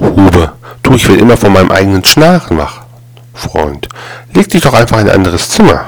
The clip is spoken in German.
Grube. du, ich will immer von meinem eigenen Schnarchen wach. Freund, leg dich doch einfach in ein anderes Zimmer.